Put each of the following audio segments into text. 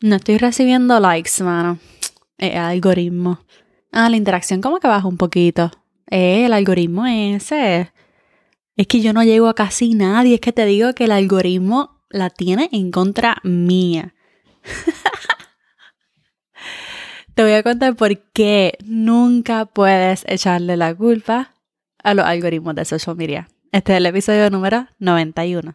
No estoy recibiendo likes, mano. El algoritmo. Ah, la interacción como que baja un poquito. Eh, el algoritmo ese. Es que yo no llego a casi nadie. Es que te digo que el algoritmo la tiene en contra mía. te voy a contar por qué nunca puedes echarle la culpa a los algoritmos de social media. Este es el episodio número 91.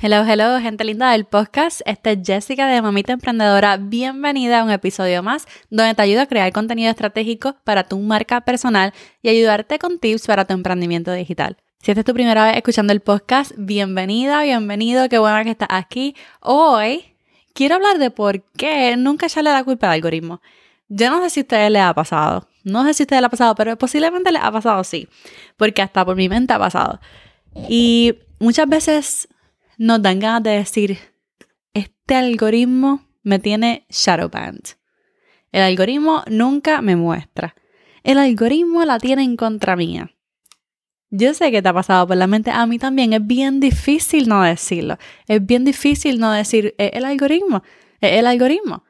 Hello, hello, gente linda del podcast. Este es Jessica de Mamita Emprendedora. Bienvenida a un episodio más donde te ayudo a crear contenido estratégico para tu marca personal y ayudarte con tips para tu emprendimiento digital. Si esta es tu primera vez escuchando el podcast, bienvenida, bienvenido, qué bueno que estás aquí. Hoy quiero hablar de por qué nunca echarle la culpa al algoritmo. Yo no sé si a ustedes les ha pasado, no sé si a ustedes les ha pasado, pero posiblemente les ha pasado sí, porque hasta por mi mente ha pasado. Y muchas veces nos dan ganas de decir, este algoritmo me tiene shadowbanned. El algoritmo nunca me muestra. El algoritmo la tiene en contra mía. Yo sé que te ha pasado por la mente, a mí también es bien difícil no decirlo. Es bien difícil no decir, es el algoritmo, es el algoritmo.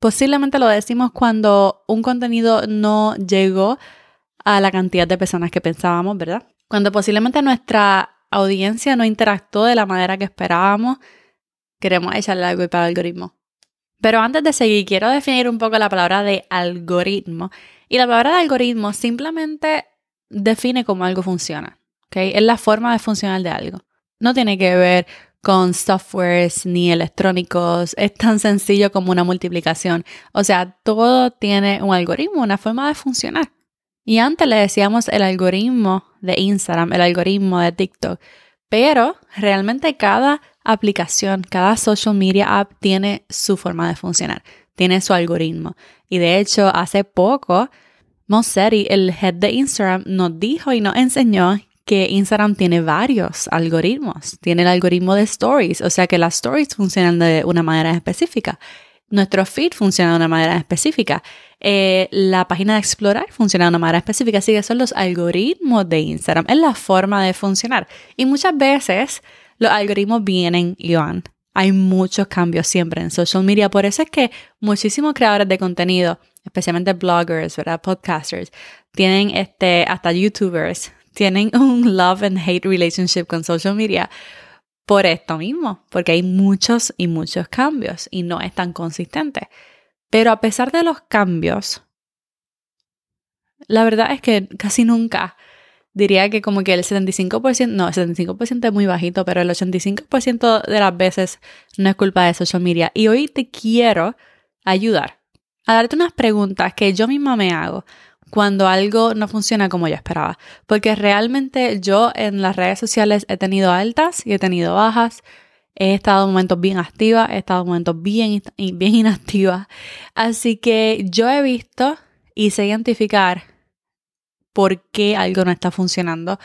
Posiblemente lo decimos cuando un contenido no llegó a la cantidad de personas que pensábamos, ¿verdad? Cuando posiblemente nuestra audiencia no interactuó de la manera que esperábamos, queremos echarle algo para el algoritmo. Pero antes de seguir, quiero definir un poco la palabra de algoritmo. Y la palabra de algoritmo simplemente define cómo algo funciona. ¿okay? Es la forma de funcionar de algo. No tiene que ver con softwares ni electrónicos. Es tan sencillo como una multiplicación. O sea, todo tiene un algoritmo, una forma de funcionar. Y antes le decíamos el algoritmo de Instagram, el algoritmo de TikTok, pero realmente cada aplicación, cada social media app tiene su forma de funcionar, tiene su algoritmo. Y de hecho, hace poco, Mosseri, el head de Instagram, nos dijo y nos enseñó que Instagram tiene varios algoritmos. Tiene el algoritmo de stories, o sea que las stories funcionan de una manera específica. Nuestro feed funciona de una manera específica. Eh, la página de explorar funciona de una manera específica. Así que son los algoritmos de Instagram. Es la forma de funcionar. Y muchas veces los algoritmos vienen y van. Hay muchos cambios siempre en social media. Por eso es que muchísimos creadores de contenido, especialmente bloggers, ¿verdad? Podcasters, tienen este, hasta YouTubers, tienen un love and hate relationship con social media por esto mismo, porque hay muchos y muchos cambios y no es tan consistente. Pero a pesar de los cambios, la verdad es que casi nunca diría que como que el 75%, no, el 75% es muy bajito, pero el 85% de las veces no es culpa de social media. Y hoy te quiero ayudar a darte unas preguntas que yo misma me hago cuando algo no funciona como yo esperaba. Porque realmente yo en las redes sociales he tenido altas y he tenido bajas. He estado en momentos bien activas, he estado en momentos bien, bien inactivas. Así que yo he visto y sé identificar por qué algo no está funcionando.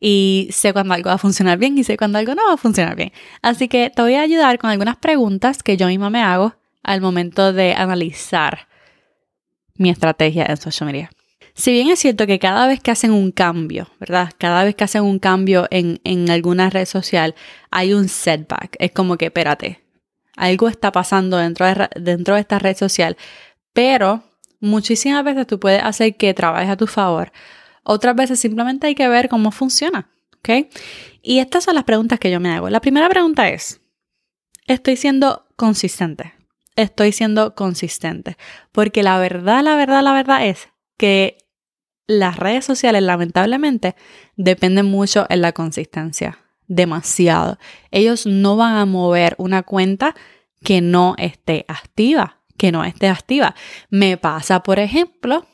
Y sé cuando algo va a funcionar bien y sé cuando algo no va a funcionar bien. Así que te voy a ayudar con algunas preguntas que yo misma me hago al momento de analizar mi estrategia en social media. Si bien es cierto que cada vez que hacen un cambio, ¿verdad? Cada vez que hacen un cambio en, en alguna red social, hay un setback. Es como que, espérate, algo está pasando dentro de, dentro de esta red social, pero muchísimas veces tú puedes hacer que trabajes a tu favor. Otras veces simplemente hay que ver cómo funciona, ¿ok? Y estas son las preguntas que yo me hago. La primera pregunta es, ¿estoy siendo consistente? Estoy siendo consistente. Porque la verdad, la verdad, la verdad es que las redes sociales lamentablemente dependen mucho en la consistencia, demasiado. Ellos no van a mover una cuenta que no esté activa, que no esté activa. Me pasa, por ejemplo,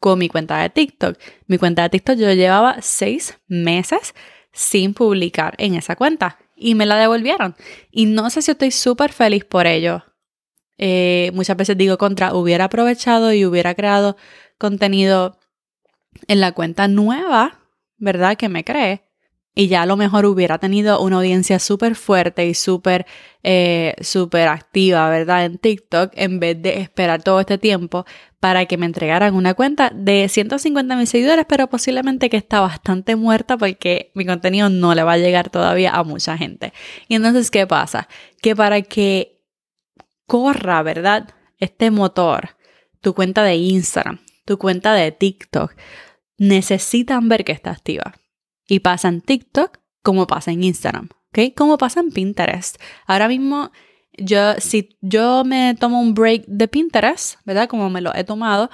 con mi cuenta de TikTok. Mi cuenta de TikTok yo llevaba seis meses sin publicar en esa cuenta. y me la devolvieron. Y no sé si estoy súper feliz por ello. Eh, muchas veces digo contra, hubiera aprovechado y hubiera creado contenido en la cuenta nueva, ¿verdad? Que me cree. Y ya a lo mejor hubiera tenido una audiencia súper fuerte y súper eh, súper activa, ¿verdad? En TikTok, en vez de esperar todo este tiempo para que me entregaran una cuenta de 150 mil seguidores, pero posiblemente que está bastante muerta porque mi contenido no le va a llegar todavía a mucha gente. Y entonces, ¿qué pasa? Que para que corra, ¿verdad? Este motor, tu cuenta de Instagram, tu cuenta de TikTok, necesitan ver que está activa. Y pasa en TikTok como pasa en Instagram, ¿ok? Como pasa en Pinterest. Ahora mismo yo, si yo me tomo un break de Pinterest, ¿verdad? Como me lo he tomado,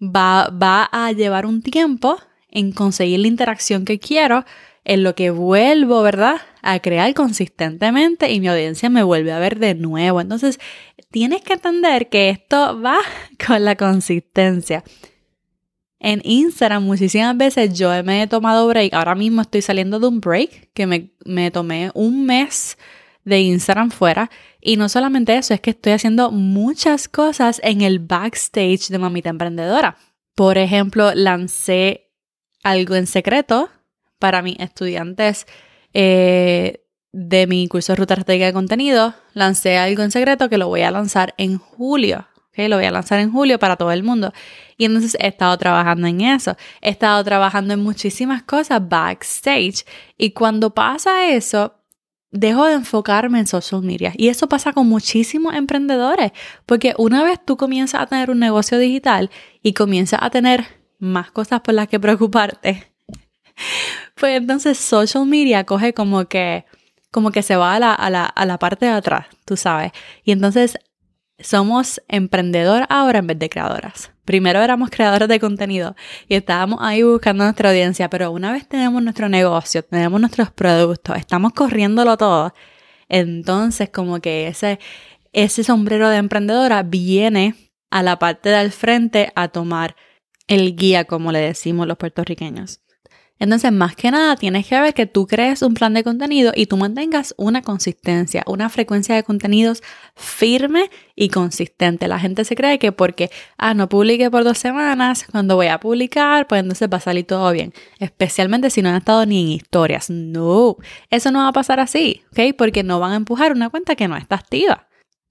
va, va a llevar un tiempo en conseguir la interacción que quiero, en lo que vuelvo, ¿verdad? A crear consistentemente y mi audiencia me vuelve a ver de nuevo. Entonces, tienes que entender que esto va con la consistencia. En Instagram muchísimas veces yo me he tomado break. Ahora mismo estoy saliendo de un break que me, me tomé un mes de Instagram fuera. Y no solamente eso, es que estoy haciendo muchas cosas en el backstage de Mamita Emprendedora. Por ejemplo, lancé algo en secreto para mis estudiantes eh, de mi curso de ruta estratégica de contenido. Lancé algo en secreto que lo voy a lanzar en julio. Lo voy a lanzar en julio para todo el mundo. Y entonces he estado trabajando en eso. He estado trabajando en muchísimas cosas backstage. Y cuando pasa eso, dejo de enfocarme en social media. Y eso pasa con muchísimos emprendedores, porque una vez tú comienzas a tener un negocio digital y comienzas a tener más cosas por las que preocuparte, pues entonces social media coge como que, como que se va a la, a la, a la parte de atrás, tú sabes. Y entonces somos emprendedor ahora en vez de creadoras. Primero éramos creadores de contenido y estábamos ahí buscando nuestra audiencia, pero una vez tenemos nuestro negocio, tenemos nuestros productos, estamos corriéndolo todo, entonces como que ese, ese sombrero de emprendedora viene a la parte del frente a tomar el guía, como le decimos los puertorriqueños. Entonces, más que nada, tienes que ver que tú crees un plan de contenido y tú mantengas una consistencia, una frecuencia de contenidos firme y consistente. La gente se cree que porque, ah, no publique por dos semanas, cuando voy a publicar, pues entonces va a salir todo bien. Especialmente si no han estado ni en historias. No, eso no va a pasar así, ¿ok? Porque no van a empujar una cuenta que no está activa.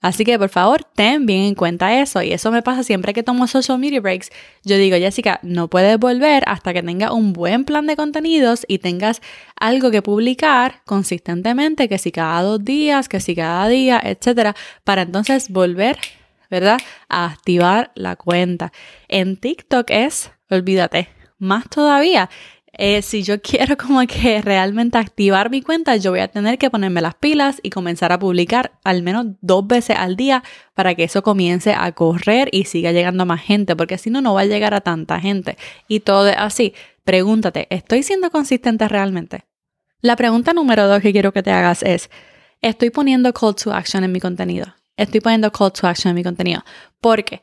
Así que por favor, ten bien en cuenta eso. Y eso me pasa siempre que tomo social media breaks. Yo digo, Jessica, no puedes volver hasta que tengas un buen plan de contenidos y tengas algo que publicar consistentemente, que si cada dos días, que si cada día, etcétera, para entonces volver, ¿verdad? A activar la cuenta. En TikTok es, olvídate, más todavía. Eh, si yo quiero como que realmente activar mi cuenta, yo voy a tener que ponerme las pilas y comenzar a publicar al menos dos veces al día para que eso comience a correr y siga llegando más gente, porque si no, no va a llegar a tanta gente. Y todo así. Pregúntate, ¿estoy siendo consistente realmente? La pregunta número dos que quiero que te hagas es, ¿estoy poniendo call to action en mi contenido? Estoy poniendo call to action en mi contenido. ¿Por qué?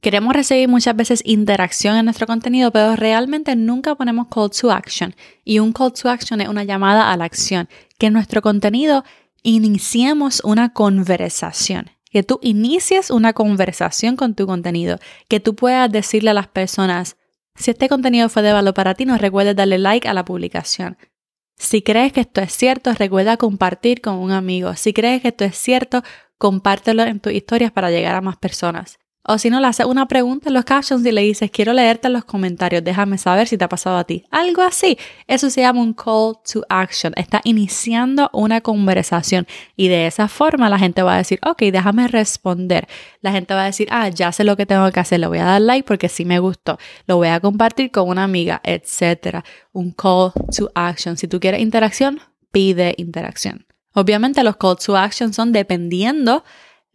Queremos recibir muchas veces interacción en nuestro contenido, pero realmente nunca ponemos call to action. Y un call to action es una llamada a la acción. Que en nuestro contenido iniciemos una conversación. Que tú inicies una conversación con tu contenido. Que tú puedas decirle a las personas, si este contenido fue de valor para ti, no recuerdes darle like a la publicación. Si crees que esto es cierto, recuerda compartir con un amigo. Si crees que esto es cierto, compártelo en tus historias para llegar a más personas. O si no, le haces una pregunta en los captions y le dices, quiero leerte en los comentarios, déjame saber si te ha pasado a ti. Algo así. Eso se llama un call to action. Está iniciando una conversación y de esa forma la gente va a decir, ok, déjame responder. La gente va a decir, ah, ya sé lo que tengo que hacer, le voy a dar like porque sí me gustó, lo voy a compartir con una amiga, etc. Un call to action. Si tú quieres interacción, pide interacción. Obviamente los call to action son dependiendo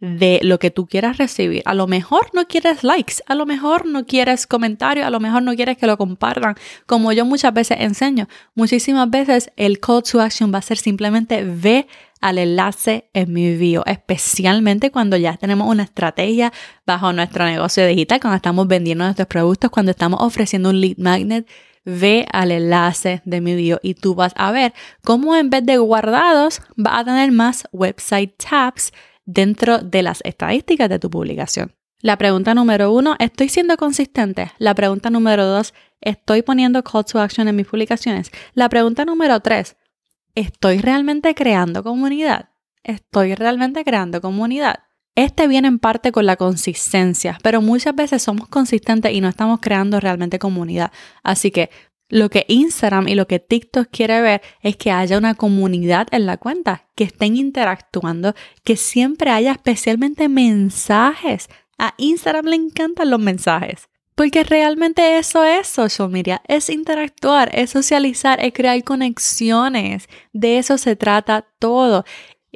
de lo que tú quieras recibir. A lo mejor no quieres likes, a lo mejor no quieres comentarios, a lo mejor no quieres que lo compartan, como yo muchas veces enseño. Muchísimas veces el call to action va a ser simplemente ve al enlace en mi bio, especialmente cuando ya tenemos una estrategia bajo nuestro negocio digital, cuando estamos vendiendo nuestros productos, cuando estamos ofreciendo un lead magnet ve al enlace de mi video y tú vas a ver cómo en vez de guardados va a tener más website tabs dentro de las estadísticas de tu publicación. La pregunta número uno, ¿estoy siendo consistente? La pregunta número dos, ¿estoy poniendo call to action en mis publicaciones? La pregunta número tres, ¿estoy realmente creando comunidad? ¿Estoy realmente creando comunidad? Este viene en parte con la consistencia, pero muchas veces somos consistentes y no estamos creando realmente comunidad. Así que lo que Instagram y lo que TikTok quiere ver es que haya una comunidad en la cuenta, que estén interactuando, que siempre haya especialmente mensajes. A Instagram le encantan los mensajes. Porque realmente eso es social media, es interactuar, es socializar, es crear conexiones. De eso se trata todo.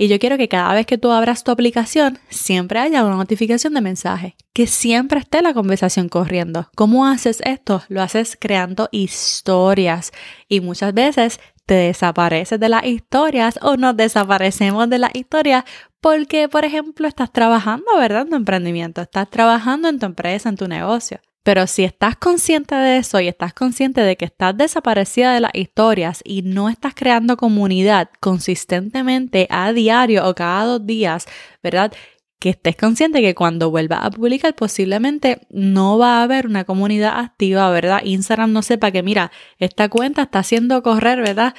Y yo quiero que cada vez que tú abras tu aplicación, siempre haya una notificación de mensaje, que siempre esté la conversación corriendo. ¿Cómo haces esto? Lo haces creando historias y muchas veces te desapareces de las historias o nos desaparecemos de las historias porque, por ejemplo, estás trabajando, ¿verdad? En tu emprendimiento, estás trabajando en tu empresa, en tu negocio. Pero si estás consciente de eso y estás consciente de que estás desaparecida de las historias y no estás creando comunidad consistentemente a diario o cada dos días, ¿verdad? Que estés consciente que cuando vuelvas a publicar posiblemente no va a haber una comunidad activa, ¿verdad? Instagram no sepa que, mira, esta cuenta está haciendo correr, ¿verdad?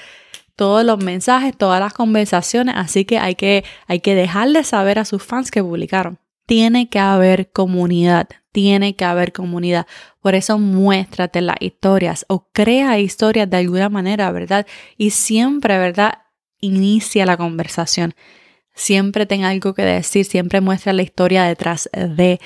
todos los mensajes, todas las conversaciones, así que hay que, hay que dejarle saber a sus fans que publicaron. Tiene que haber comunidad, tiene que haber comunidad. Por eso muéstrate las historias o crea historias de alguna manera, ¿verdad? Y siempre, ¿verdad? Inicia la conversación. Siempre tenga algo que decir, siempre muestra la historia detrás de.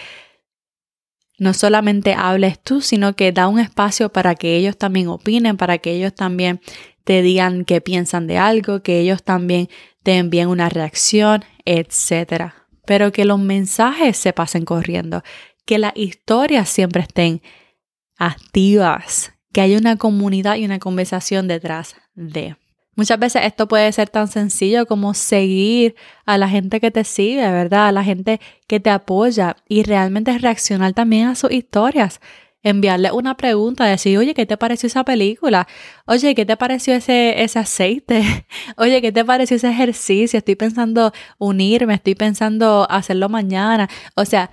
No solamente hables tú, sino que da un espacio para que ellos también opinen, para que ellos también te digan qué piensan de algo, que ellos también te envíen una reacción, etc. Pero que los mensajes se pasen corriendo, que las historias siempre estén activas, que haya una comunidad y una conversación detrás de. Muchas veces esto puede ser tan sencillo como seguir a la gente que te sigue, ¿verdad? A la gente que te apoya y realmente reaccionar también a sus historias. Enviarle una pregunta, decir, oye, ¿qué te pareció esa película? Oye, ¿qué te pareció ese, ese aceite? Oye, ¿qué te pareció ese ejercicio? Estoy pensando unirme, estoy pensando hacerlo mañana. O sea,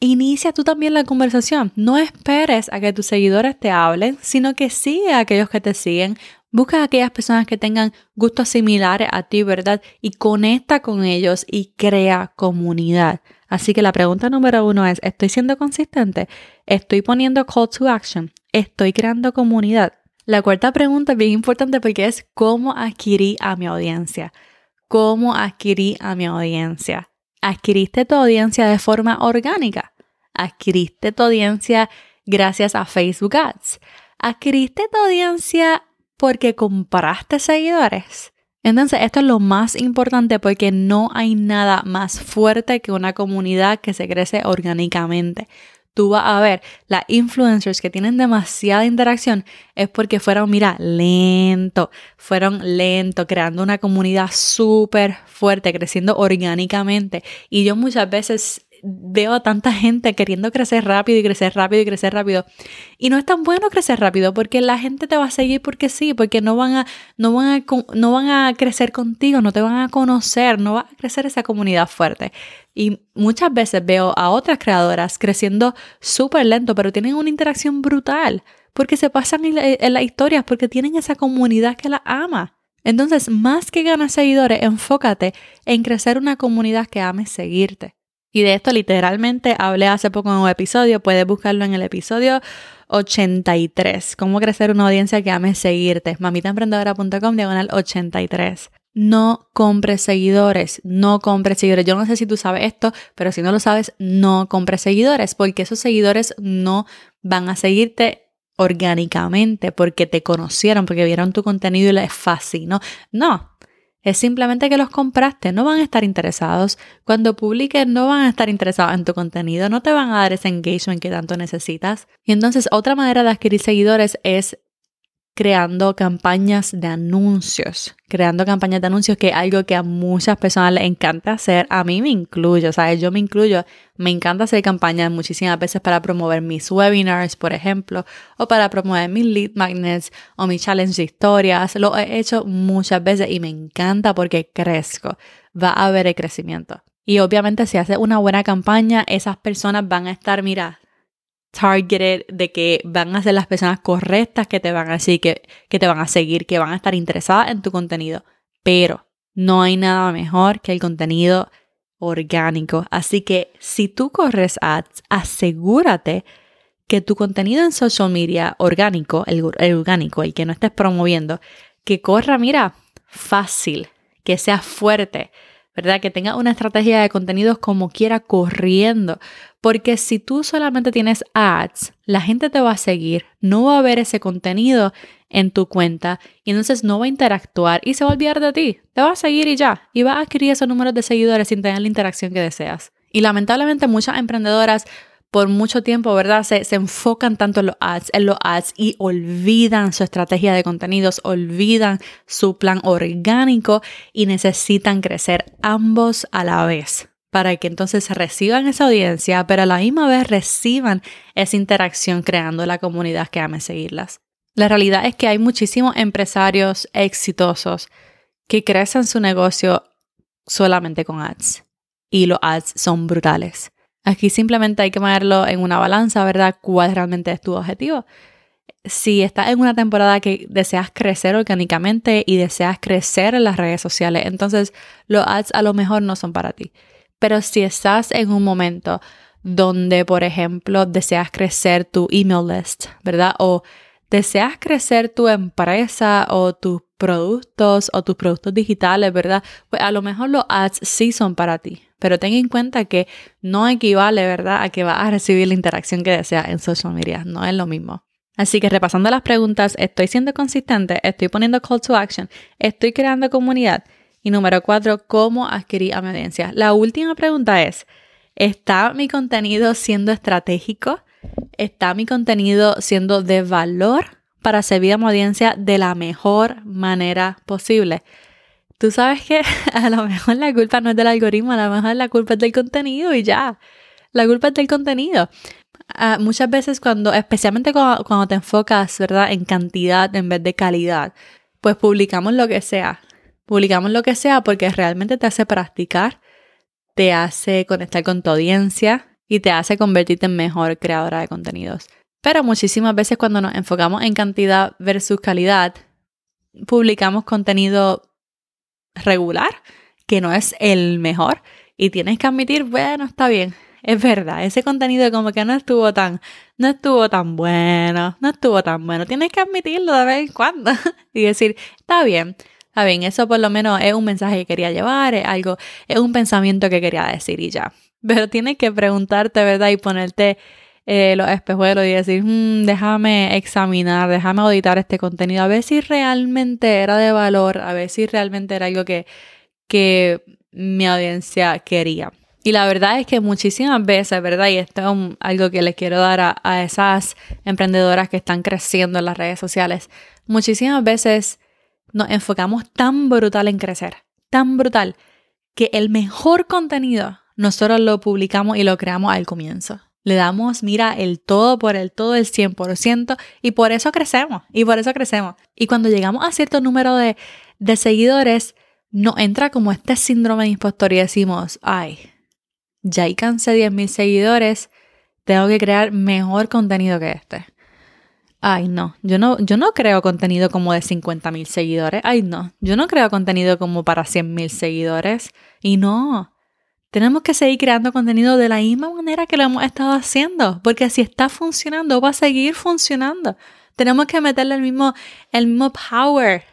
Inicia tú también la conversación. No esperes a que tus seguidores te hablen, sino que sigue a aquellos que te siguen. Busca a aquellas personas que tengan gustos similares a ti, ¿verdad? Y conecta con ellos y crea comunidad. Así que la pregunta número uno es, ¿estoy siendo consistente? ¿Estoy poniendo call to action? ¿Estoy creando comunidad? La cuarta pregunta es bien importante porque es cómo adquirí a mi audiencia. ¿Cómo adquirí a mi audiencia? Adquiriste tu audiencia de forma orgánica, adquiriste tu audiencia gracias a Facebook Ads, adquiriste tu audiencia porque compraste seguidores. Entonces, esto es lo más importante porque no hay nada más fuerte que una comunidad que se crece orgánicamente tú vas a ver las influencers que tienen demasiada interacción es porque fueron, mira, lento, fueron lento, creando una comunidad súper fuerte, creciendo orgánicamente. Y yo muchas veces veo a tanta gente queriendo crecer rápido y crecer rápido y crecer rápido. Y no es tan bueno crecer rápido porque la gente te va a seguir porque sí, porque no van a, no van a, no van a crecer contigo, no te van a conocer, no va a crecer esa comunidad fuerte. Y muchas veces veo a otras creadoras creciendo súper lento, pero tienen una interacción brutal porque se pasan en, en las historias, porque tienen esa comunidad que la ama. Entonces, más que ganar seguidores, enfócate en crecer una comunidad que ame seguirte. Y de esto literalmente hablé hace poco en un episodio, puedes buscarlo en el episodio 83, cómo crecer una audiencia que ame seguirte, mamitaemprendedora.com diagonal 83. No compres seguidores, no compres seguidores. Yo no sé si tú sabes esto, pero si no lo sabes, no compres seguidores, porque esos seguidores no van a seguirte orgánicamente porque te conocieron, porque vieron tu contenido y les fascinó. No, es simplemente que los compraste, no van a estar interesados. Cuando publiques no van a estar interesados en tu contenido, no te van a dar ese engagement que tanto necesitas. Y entonces otra manera de adquirir seguidores es creando campañas de anuncios, creando campañas de anuncios que es algo que a muchas personas les encanta hacer, a mí me incluyo, ¿sabes? Yo me incluyo, me encanta hacer campañas muchísimas veces para promover mis webinars, por ejemplo, o para promover mis lead magnets o mi challenge de historias, lo he hecho muchas veces y me encanta porque crezco, va a haber el crecimiento. Y obviamente si haces una buena campaña, esas personas van a estar, mira, targeted, de que van a ser las personas correctas que te van a seguir, que, que te van a seguir, que van a estar interesadas en tu contenido. Pero no hay nada mejor que el contenido orgánico. Así que si tú corres ads, asegúrate que tu contenido en social media orgánico, el, el, orgánico, el que no estés promoviendo, que corra, mira, fácil, que sea fuerte, ¿verdad? Que tenga una estrategia de contenidos como quiera corriendo. Porque si tú solamente tienes ads, la gente te va a seguir, no va a ver ese contenido en tu cuenta y entonces no va a interactuar y se va a olvidar de ti. Te va a seguir y ya. Y va a adquirir esos números de seguidores sin tener la interacción que deseas. Y lamentablemente muchas emprendedoras por mucho tiempo, ¿verdad? Se, se, enfocan tanto en los ads, en los ads y olvidan su estrategia de contenidos, olvidan su plan orgánico y necesitan crecer ambos a la vez para que entonces reciban esa audiencia, pero a la misma vez reciban esa interacción creando la comunidad que ame seguirlas. La realidad es que hay muchísimos empresarios exitosos que crecen su negocio solamente con ads y los ads son brutales. Aquí simplemente hay que ponerlo en una balanza, ¿verdad? ¿Cuál realmente es tu objetivo? Si estás en una temporada que deseas crecer orgánicamente y deseas crecer en las redes sociales, entonces los ads a lo mejor no son para ti. Pero si estás en un momento donde, por ejemplo, deseas crecer tu email list, ¿verdad? O deseas crecer tu empresa o tus productos o tus productos digitales, ¿verdad? Pues a lo mejor los ads sí son para ti. Pero ten en cuenta que no equivale, ¿verdad?, a que vas a recibir la interacción que deseas en social media. No es lo mismo. Así que repasando las preguntas, estoy siendo consistente, estoy poniendo call to action, estoy creando comunidad. Y número cuatro, ¿cómo adquirir a? La última pregunta es, ¿está mi contenido siendo estratégico? ¿Está mi contenido siendo de valor para servir a mi audiencia de la mejor manera posible? tú sabes que a lo mejor la culpa no es del algoritmo, a lo mejor la culpa es del contenido y ya. La culpa es del contenido. Uh, muchas veces cuando, especialmente cuando, cuando, te enfocas, ¿verdad?, en cantidad en vez de calidad, pues publicamos lo que sea. Publicamos lo que sea porque realmente te hace practicar, te hace conectar con tu audiencia y te hace convertirte en mejor creadora de contenidos. Pero muchísimas veces cuando nos enfocamos en cantidad versus calidad, publicamos contenido regular, que no es el mejor, y tienes que admitir, bueno, está bien, es verdad, ese contenido como que no estuvo tan, no estuvo tan bueno, no estuvo tan bueno. Tienes que admitirlo de vez en cuando y decir, está bien, está bien, eso por lo menos es un mensaje que quería llevar, es algo, es un pensamiento que quería decir y ya. Pero tienes que preguntarte, ¿verdad? Y ponerte eh, los espejuelos y decir, hmm, déjame examinar, déjame auditar este contenido, a ver si realmente era de valor, a ver si realmente era algo que, que mi audiencia quería. Y la verdad es que muchísimas veces, ¿verdad? Y esto es algo que les quiero dar a, a esas emprendedoras que están creciendo en las redes sociales. Muchísimas veces nos enfocamos tan brutal en crecer, tan brutal, que el mejor contenido nosotros lo publicamos y lo creamos al comienzo. Le damos, mira, el todo por el todo, el 100%, y por eso crecemos, y por eso crecemos. Y cuando llegamos a cierto número de, de seguidores, nos entra como este síndrome de impostor y decimos, ay, ya alcancé 10.000 seguidores, tengo que crear mejor contenido que este. Ay, no, yo no, yo no creo contenido como de 50.000 seguidores. Ay, no, yo no creo contenido como para 100.000 seguidores. Y no, tenemos que seguir creando contenido de la misma manera que lo hemos estado haciendo, porque si está funcionando, va a seguir funcionando. Tenemos que meterle el mismo, el mismo power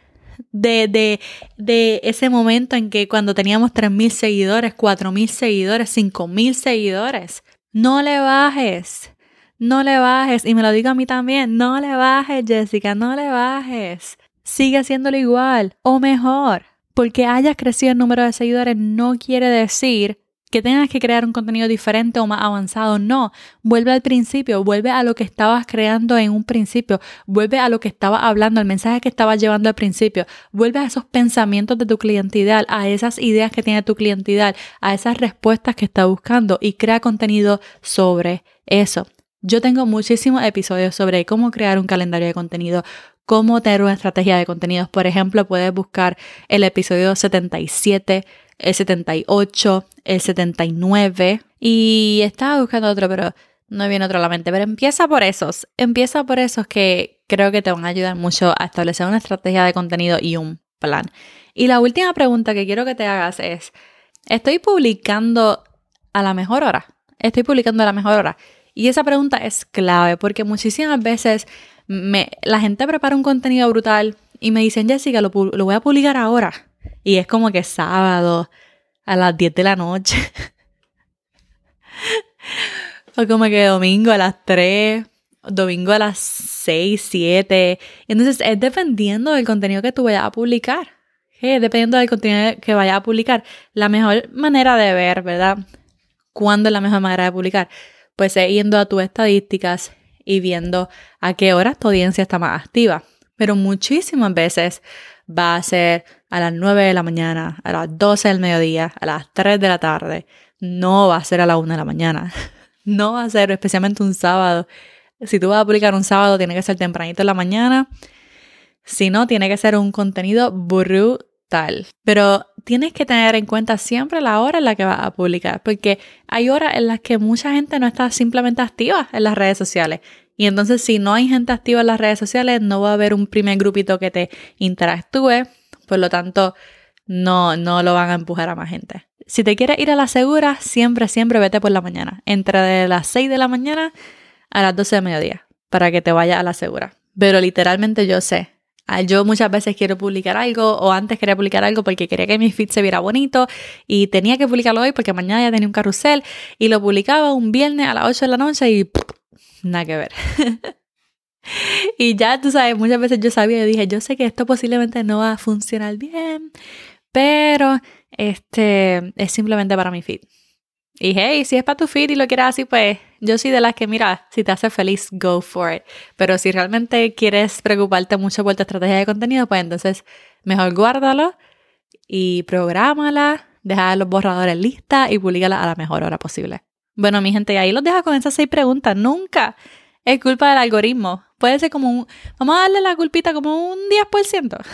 de, de, de ese momento en que cuando teníamos 3.000 seguidores, 4.000 seguidores, 5.000 seguidores. No le bajes, no le bajes. Y me lo digo a mí también, no le bajes, Jessica, no le bajes. Sigue haciéndolo igual o mejor. Porque hayas crecido el número de seguidores no quiere decir que tengas que crear un contenido diferente o más avanzado. No, vuelve al principio, vuelve a lo que estabas creando en un principio, vuelve a lo que estabas hablando, al mensaje que estabas llevando al principio, vuelve a esos pensamientos de tu cliente ideal, a esas ideas que tiene tu cliente ideal, a esas respuestas que está buscando y crea contenido sobre eso. Yo tengo muchísimos episodios sobre cómo crear un calendario de contenido, cómo tener una estrategia de contenidos. Por ejemplo, puedes buscar el episodio 77 el 78, el 79 y estaba buscando otro, pero no viene otro a la mente. Pero empieza por esos, empieza por esos que creo que te van a ayudar mucho a establecer una estrategia de contenido y un plan. Y la última pregunta que quiero que te hagas es, ¿estoy publicando a la mejor hora? ¿Estoy publicando a la mejor hora? Y esa pregunta es clave porque muchísimas veces me, la gente prepara un contenido brutal y me dicen, Jessica, lo, lo voy a publicar ahora. Y es como que sábado a las 10 de la noche. o como que domingo a las 3, domingo a las 6, 7. Entonces es dependiendo del contenido que tú vayas a publicar. Dependiendo del contenido que vayas a publicar. La mejor manera de ver, ¿verdad? ¿Cuándo es la mejor manera de publicar? Pues es yendo a tus estadísticas y viendo a qué horas tu audiencia está más activa. Pero muchísimas veces va a ser a las 9 de la mañana, a las 12 del mediodía, a las 3 de la tarde. No va a ser a la 1 de la mañana. No va a ser especialmente un sábado. Si tú vas a publicar un sábado, tiene que ser tempranito en la mañana. Si no, tiene que ser un contenido brutal. Pero tienes que tener en cuenta siempre la hora en la que vas a publicar, porque hay horas en las que mucha gente no está simplemente activa en las redes sociales. Y entonces si no hay gente activa en las redes sociales, no va a haber un primer grupito que te interactúe. Por lo tanto, no, no lo van a empujar a más gente. Si te quieres ir a la segura, siempre, siempre vete por la mañana. Entre de las 6 de la mañana a las 12 de mediodía para que te vayas a la segura. Pero literalmente yo sé. Ah, yo muchas veces quiero publicar algo o antes quería publicar algo porque quería que mi feed se viera bonito y tenía que publicarlo hoy porque mañana ya tenía un carrusel y lo publicaba un viernes a las 8 de la noche y nada que ver. y ya tú sabes, muchas veces yo sabía y dije, yo sé que esto posiblemente no va a funcionar bien, pero este es simplemente para mi feed. Y hey, si es para tu feed y lo quieres así, pues yo soy de las que, mira, si te hace feliz, go for it. Pero si realmente quieres preocuparte mucho por tu estrategia de contenido, pues entonces mejor guárdalo y prográmala, deja los borradores listas y públicala a la mejor hora posible. Bueno, mi gente, ahí los dejo con esas seis preguntas. Nunca es culpa del algoritmo. Puede ser como un... Vamos a darle la culpita como un 10%.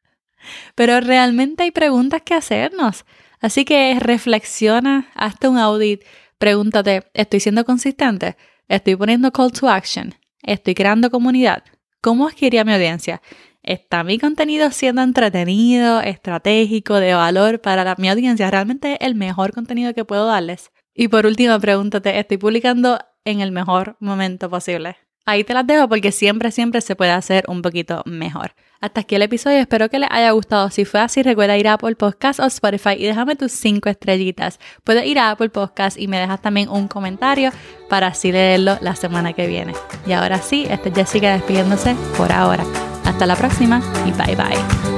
Pero realmente hay preguntas que hacernos. Así que reflexiona, hazte un audit, pregúntate, ¿estoy siendo consistente? ¿Estoy poniendo call to action? ¿Estoy creando comunidad? ¿Cómo adquiría mi audiencia? ¿Está mi contenido siendo entretenido, estratégico, de valor para mi audiencia? ¿Realmente el mejor contenido que puedo darles? Y por último, pregúntate, ¿estoy publicando en el mejor momento posible? Ahí te las dejo porque siempre, siempre se puede hacer un poquito mejor. Hasta aquí el episodio, espero que les haya gustado. Si fue así, recuerda ir a Apple Podcast o Spotify y déjame tus cinco estrellitas. Puedes ir a Apple Podcast y me dejas también un comentario para así leerlo la semana que viene. Y ahora sí, esta es Jessica despidiéndose por ahora. Hasta la próxima y bye bye.